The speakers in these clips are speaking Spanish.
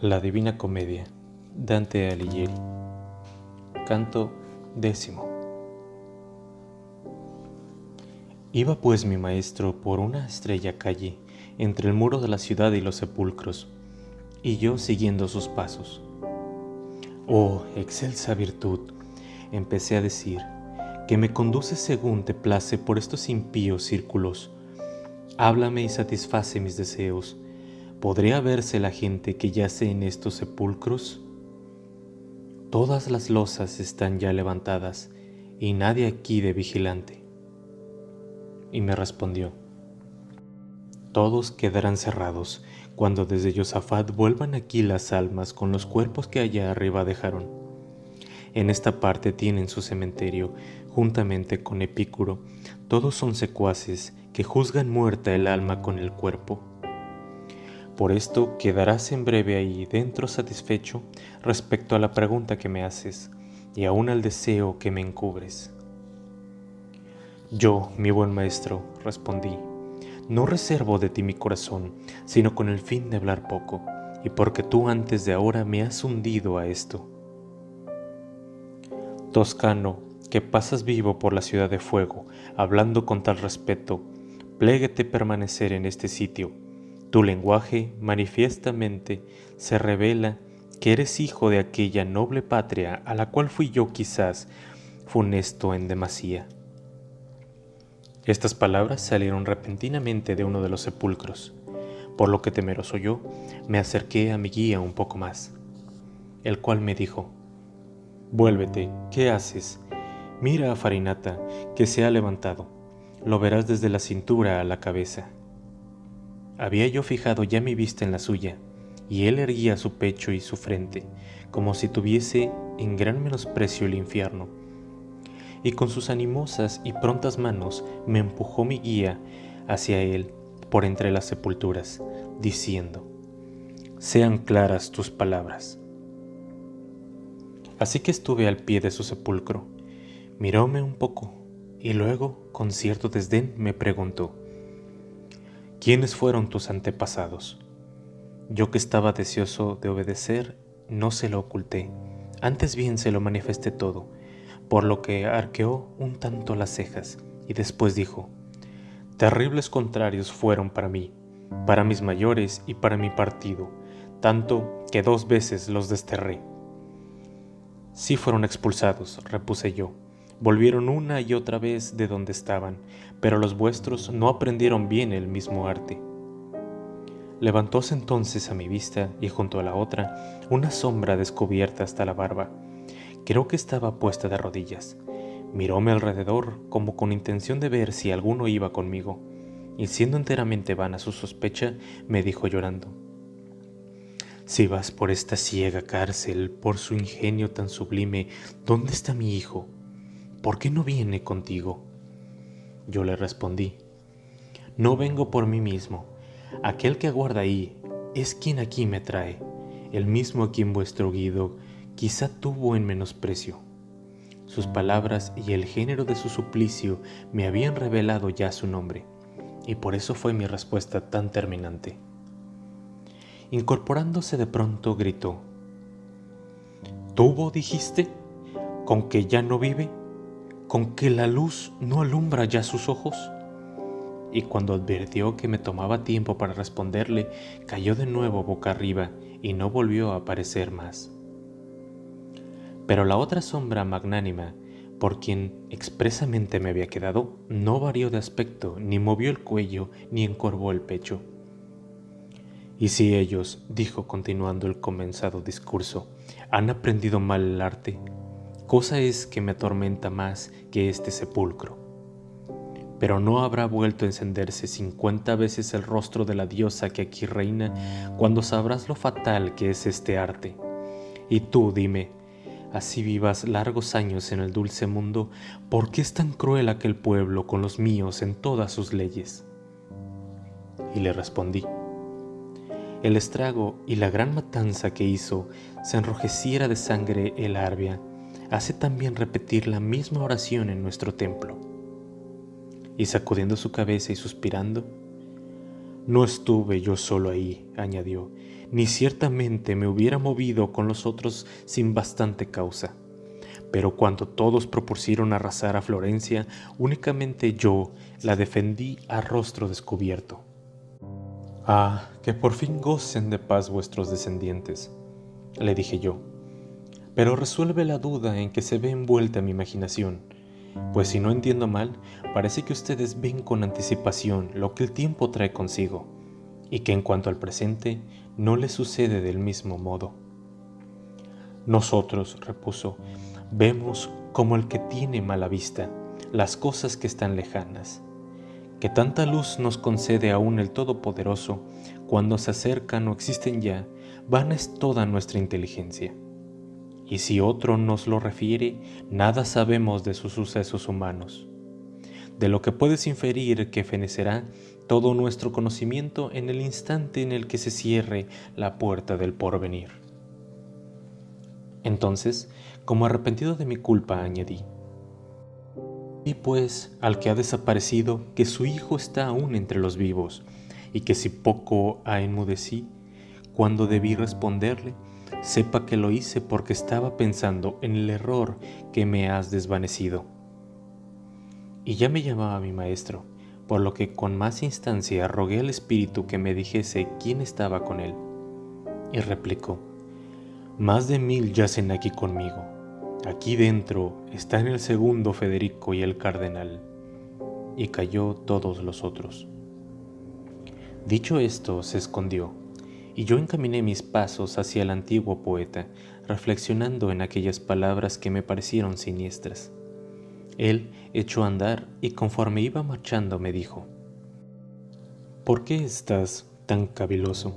La Divina Comedia, Dante Alighieri. Canto décimo. Iba pues mi maestro por una estrella calle entre el muro de la ciudad y los sepulcros, y yo siguiendo sus pasos. Oh, excelsa virtud, empecé a decir, que me conduce según te place por estos impíos círculos. Háblame y satisface mis deseos ¿Podría verse la gente que yace en estos sepulcros? Todas las losas están ya levantadas y nadie aquí de vigilante. Y me respondió, todos quedarán cerrados cuando desde Yosafat vuelvan aquí las almas con los cuerpos que allá arriba dejaron. En esta parte tienen su cementerio, juntamente con Epicuro. Todos son secuaces que juzgan muerta el alma con el cuerpo por esto quedarás en breve ahí dentro satisfecho respecto a la pregunta que me haces y aún al deseo que me encubres. Yo, mi buen maestro, respondí, no reservo de ti mi corazón, sino con el fin de hablar poco, y porque tú antes de ahora me has hundido a esto. Toscano, que pasas vivo por la ciudad de fuego, hablando con tal respeto, pléguete permanecer en este sitio tu lenguaje manifiestamente se revela que eres hijo de aquella noble patria a la cual fui yo quizás funesto en demasía. Estas palabras salieron repentinamente de uno de los sepulcros, por lo que temeroso yo me acerqué a mi guía un poco más, el cual me dijo, Vuélvete, ¿qué haces? Mira a Farinata, que se ha levantado, lo verás desde la cintura a la cabeza. Había yo fijado ya mi vista en la suya, y él erguía su pecho y su frente, como si tuviese en gran menosprecio el infierno. Y con sus animosas y prontas manos me empujó mi guía hacia él por entre las sepulturas, diciendo, Sean claras tus palabras. Así que estuve al pie de su sepulcro, miróme un poco, y luego, con cierto desdén, me preguntó, ¿Quiénes fueron tus antepasados? Yo que estaba deseoso de obedecer, no se lo oculté, antes bien se lo manifesté todo, por lo que arqueó un tanto las cejas y después dijo, Terribles contrarios fueron para mí, para mis mayores y para mi partido, tanto que dos veces los desterré. Sí fueron expulsados, repuse yo, Volvieron una y otra vez de donde estaban, pero los vuestros no aprendieron bien el mismo arte. Levantóse entonces a mi vista y junto a la otra una sombra descubierta hasta la barba. Creo que estaba puesta de rodillas. Miróme alrededor como con intención de ver si alguno iba conmigo, y siendo enteramente vana su sospecha, me dijo llorando, Si vas por esta ciega cárcel, por su ingenio tan sublime, ¿dónde está mi hijo? ¿por qué no viene contigo? Yo le respondí, no vengo por mí mismo, aquel que aguarda ahí es quien aquí me trae, el mismo a quien vuestro Guido quizá tuvo en menosprecio. Sus palabras y el género de su suplicio me habían revelado ya su nombre, y por eso fue mi respuesta tan terminante. Incorporándose de pronto gritó, ¿Tuvo, dijiste? ¿Con que ya no vive? con que la luz no alumbra ya sus ojos? Y cuando advirtió que me tomaba tiempo para responderle, cayó de nuevo boca arriba y no volvió a aparecer más. Pero la otra sombra magnánima, por quien expresamente me había quedado, no varió de aspecto, ni movió el cuello, ni encorvó el pecho. Y si ellos, dijo continuando el comenzado discurso, han aprendido mal el arte, cosa es que me atormenta más que este sepulcro. Pero no habrá vuelto a encenderse cincuenta veces el rostro de la diosa que aquí reina cuando sabrás lo fatal que es este arte. Y tú dime, así vivas largos años en el dulce mundo, ¿por qué es tan cruel aquel pueblo con los míos en todas sus leyes? Y le respondí, el estrago y la gran matanza que hizo se enrojeciera de sangre el arbia hace también repetir la misma oración en nuestro templo. Y sacudiendo su cabeza y suspirando, No estuve yo solo ahí, añadió, ni ciertamente me hubiera movido con los otros sin bastante causa. Pero cuando todos propusieron arrasar a Florencia, únicamente yo la defendí a rostro descubierto. Ah, que por fin gocen de paz vuestros descendientes, le dije yo. Pero resuelve la duda en que se ve envuelta mi imaginación, pues si no entiendo mal, parece que ustedes ven con anticipación lo que el tiempo trae consigo, y que en cuanto al presente no les sucede del mismo modo. Nosotros, repuso, vemos como el que tiene mala vista las cosas que están lejanas que tanta luz nos concede aún el Todopoderoso, cuando se acercan o existen ya, vana es toda nuestra inteligencia. Y si otro nos lo refiere, nada sabemos de sus sucesos humanos. De lo que puedes inferir que fenecerá todo nuestro conocimiento en el instante en el que se cierre la puerta del porvenir. Entonces, como arrepentido de mi culpa, añadí, y pues al que ha desaparecido que su hijo está aún entre los vivos, y que si poco ha enmudecí, cuando debí responderle, sepa que lo hice porque estaba pensando en el error que me has desvanecido. Y ya me llamaba mi maestro, por lo que con más instancia rogué al espíritu que me dijese quién estaba con él. Y replicó, más de mil yacen aquí conmigo Aquí dentro están el segundo Federico y el cardenal, y cayó todos los otros. Dicho esto, se escondió, y yo encaminé mis pasos hacia el antiguo poeta, reflexionando en aquellas palabras que me parecieron siniestras. Él echó a andar y conforme iba marchando me dijo, ¿Por qué estás tan caviloso?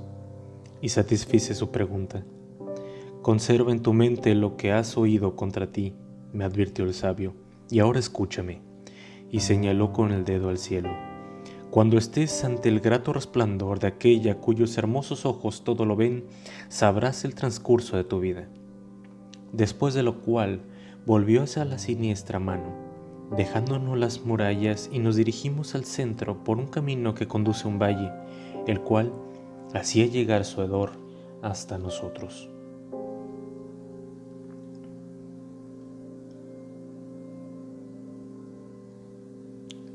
Y satisfice su pregunta. Conserva en tu mente lo que has oído contra ti, me advirtió el sabio, y ahora escúchame. Y señaló con el dedo al cielo. Cuando estés ante el grato resplandor de aquella cuyos hermosos ojos todo lo ven, sabrás el transcurso de tu vida. Después de lo cual volvió hacia la siniestra mano, dejándonos las murallas y nos dirigimos al centro por un camino que conduce a un valle, el cual hacía llegar su hedor hasta nosotros.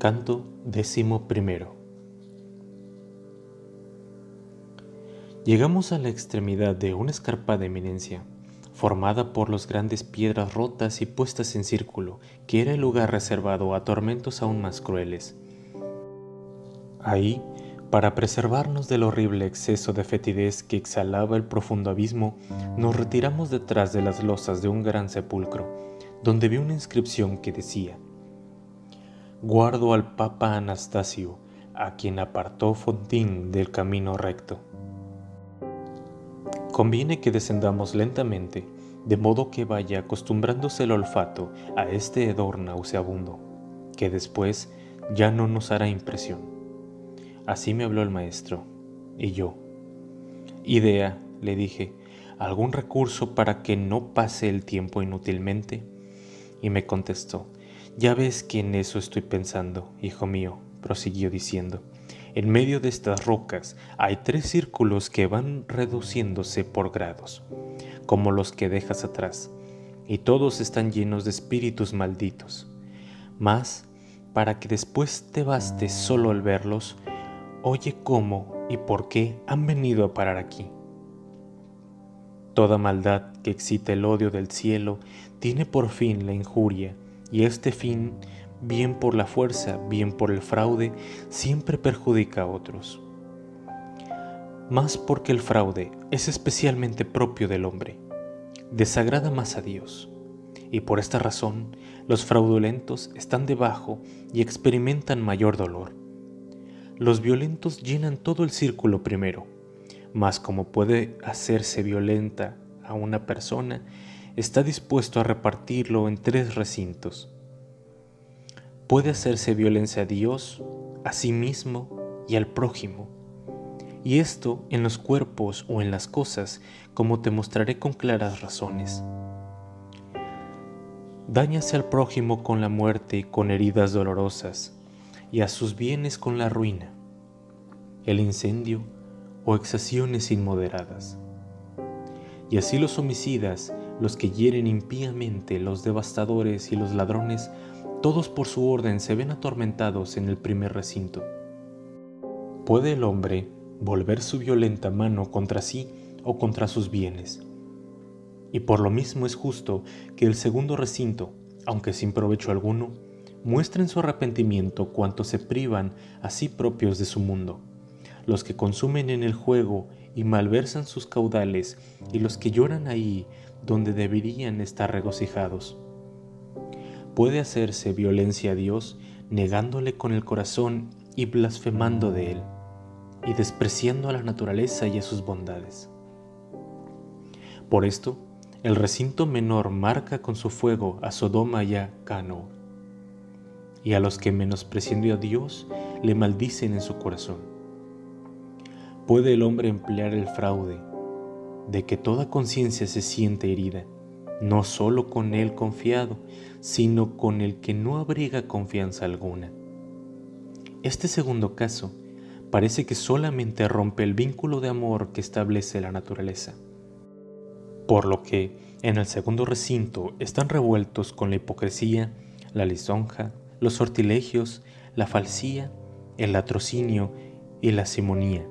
Canto décimo primero. Llegamos a la extremidad de una escarpada eminencia, formada por las grandes piedras rotas y puestas en círculo, que era el lugar reservado a tormentos aún más crueles. Ahí, para preservarnos del horrible exceso de fetidez que exhalaba el profundo abismo, nos retiramos detrás de las losas de un gran sepulcro, donde vi una inscripción que decía, guardo al Papa Anastasio, a quien apartó Fontín del camino recto. Conviene que descendamos lentamente, de modo que vaya acostumbrándose el olfato a este hedor nauseabundo, que después ya no nos hará impresión. Así me habló el maestro, y yo. Idea, le dije, ¿algún recurso para que no pase el tiempo inútilmente? Y me contestó, ya ves que en eso estoy pensando, hijo mío, prosiguió diciendo. En medio de estas rocas hay tres círculos que van reduciéndose por grados, como los que dejas atrás, y todos están llenos de espíritus malditos. Mas, para que después te baste solo al verlos, oye cómo y por qué han venido a parar aquí. Toda maldad que excita el odio del cielo tiene por fin la injuria, y este fin, bien por la fuerza, bien por el fraude, siempre perjudica a otros. Más porque el fraude es especialmente propio del hombre, desagrada más a Dios, y por esta razón los fraudulentos están debajo y experimentan mayor dolor. Los violentos llenan todo el círculo primero, mas como puede hacerse violenta a una persona, está dispuesto a repartirlo en tres recintos. Puede hacerse violencia a Dios, a sí mismo y al prójimo. Y esto en los cuerpos o en las cosas, como te mostraré con claras razones. Dáñase al prójimo con la muerte con heridas dolorosas, y a sus bienes con la ruina, el incendio o exacciones inmoderadas. Y así los homicidas, los que hieren impíamente, los devastadores y los ladrones, todos por su orden se ven atormentados en el primer recinto. ¿Puede el hombre volver su violenta mano contra sí o contra sus bienes? Y por lo mismo es justo que el segundo recinto, aunque sin provecho alguno, muestren su arrepentimiento cuanto se privan a sí propios de su mundo, los que consumen en el juego y malversan sus caudales, y los que lloran ahí donde deberían estar regocijados. Puede hacerse violencia a Dios negándole con el corazón y blasfemando de Él, y despreciando a la naturaleza y a sus bondades. Por esto, el recinto menor marca con su fuego a Sodoma y a Cano, y a los que menospreciando a Dios le maldicen en su corazón. ¿Puede el hombre emplear el fraude de que toda conciencia se siente herida, no solo con él confiado, sino con el que no abriga confianza alguna? Este segundo caso parece que solamente rompe el vínculo de amor que establece la naturaleza por lo que en el segundo recinto están revueltos con la hipocresía, la lisonja, los sortilegios, la falsía, el latrocinio y la simonía,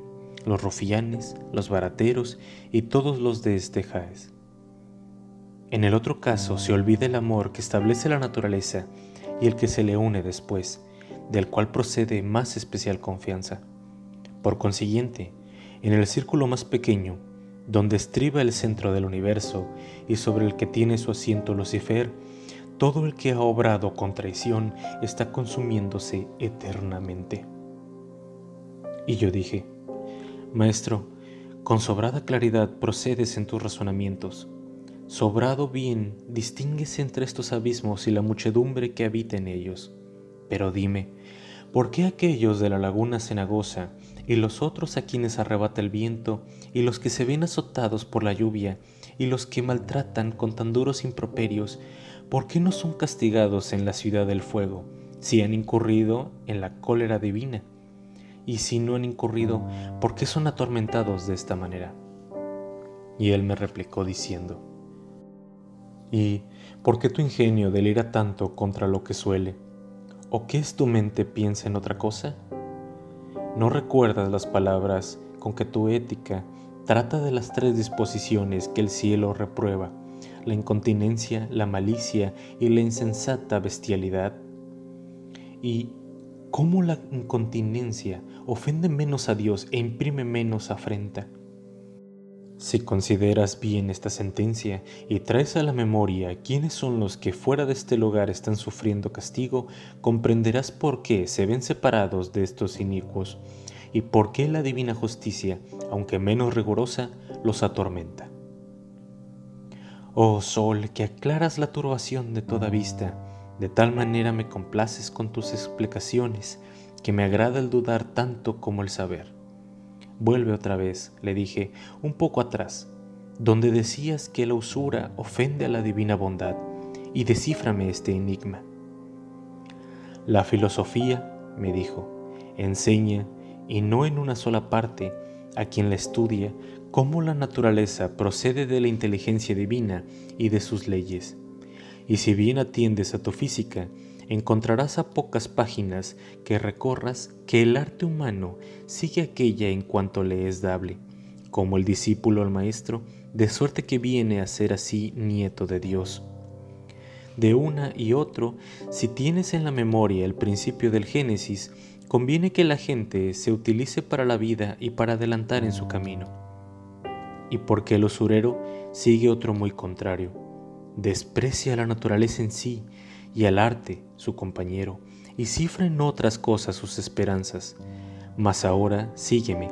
los rufianes, los barateros y todos los de este jaez. En el otro caso se olvida el amor que establece la naturaleza y el que se le une después, del cual procede más especial confianza. Por consiguiente, en el círculo más pequeño donde estriba el centro del universo y sobre el que tiene su asiento Lucifer, todo el que ha obrado con traición está consumiéndose eternamente. Y yo dije, Maestro, con sobrada claridad procedes en tus razonamientos. Sobrado bien distingues entre estos abismos y la muchedumbre que habita en ellos. Pero dime, ¿por qué aquellos de la laguna cenagosa y los otros a quienes arrebata el viento, y los que se ven azotados por la lluvia, y los que maltratan con tan duros improperios, ¿por qué no son castigados en la ciudad del fuego, si han incurrido en la cólera divina? Y si no han incurrido, ¿por qué son atormentados de esta manera? Y él me replicó diciendo, ¿Y por qué tu ingenio delira tanto contra lo que suele? ¿O qué es tu mente piensa en otra cosa? ¿No recuerdas las palabras con que tu ética trata de las tres disposiciones que el cielo reprueba, la incontinencia, la malicia y la insensata bestialidad? ¿Y cómo la incontinencia ofende menos a Dios e imprime menos afrenta? Si consideras bien esta sentencia y traes a la memoria quiénes son los que fuera de este lugar están sufriendo castigo, comprenderás por qué se ven separados de estos inicuos y por qué la divina justicia, aunque menos rigurosa, los atormenta. Oh Sol, que aclaras la turbación de toda vista, de tal manera me complaces con tus explicaciones, que me agrada el dudar tanto como el saber. Vuelve otra vez, le dije, un poco atrás, donde decías que la usura ofende a la divina bondad, y descíframe este enigma. La filosofía, me dijo, enseña, y no en una sola parte, a quien la estudia, cómo la naturaleza procede de la inteligencia divina y de sus leyes. Y si bien atiendes a tu física, encontrarás a pocas páginas que recorras que el arte humano sigue aquella en cuanto le es dable, como el discípulo al maestro, de suerte que viene a ser así nieto de Dios. De una y otro, si tienes en la memoria el principio del Génesis, conviene que la gente se utilice para la vida y para adelantar en su camino. Y porque el usurero sigue otro muy contrario, desprecia la naturaleza en sí y al arte, su compañero, y cifra en otras cosas sus esperanzas. Mas ahora sígueme,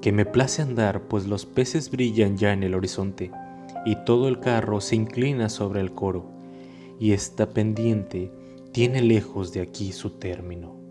que me place andar, pues los peces brillan ya en el horizonte, y todo el carro se inclina sobre el coro, y esta pendiente tiene lejos de aquí su término.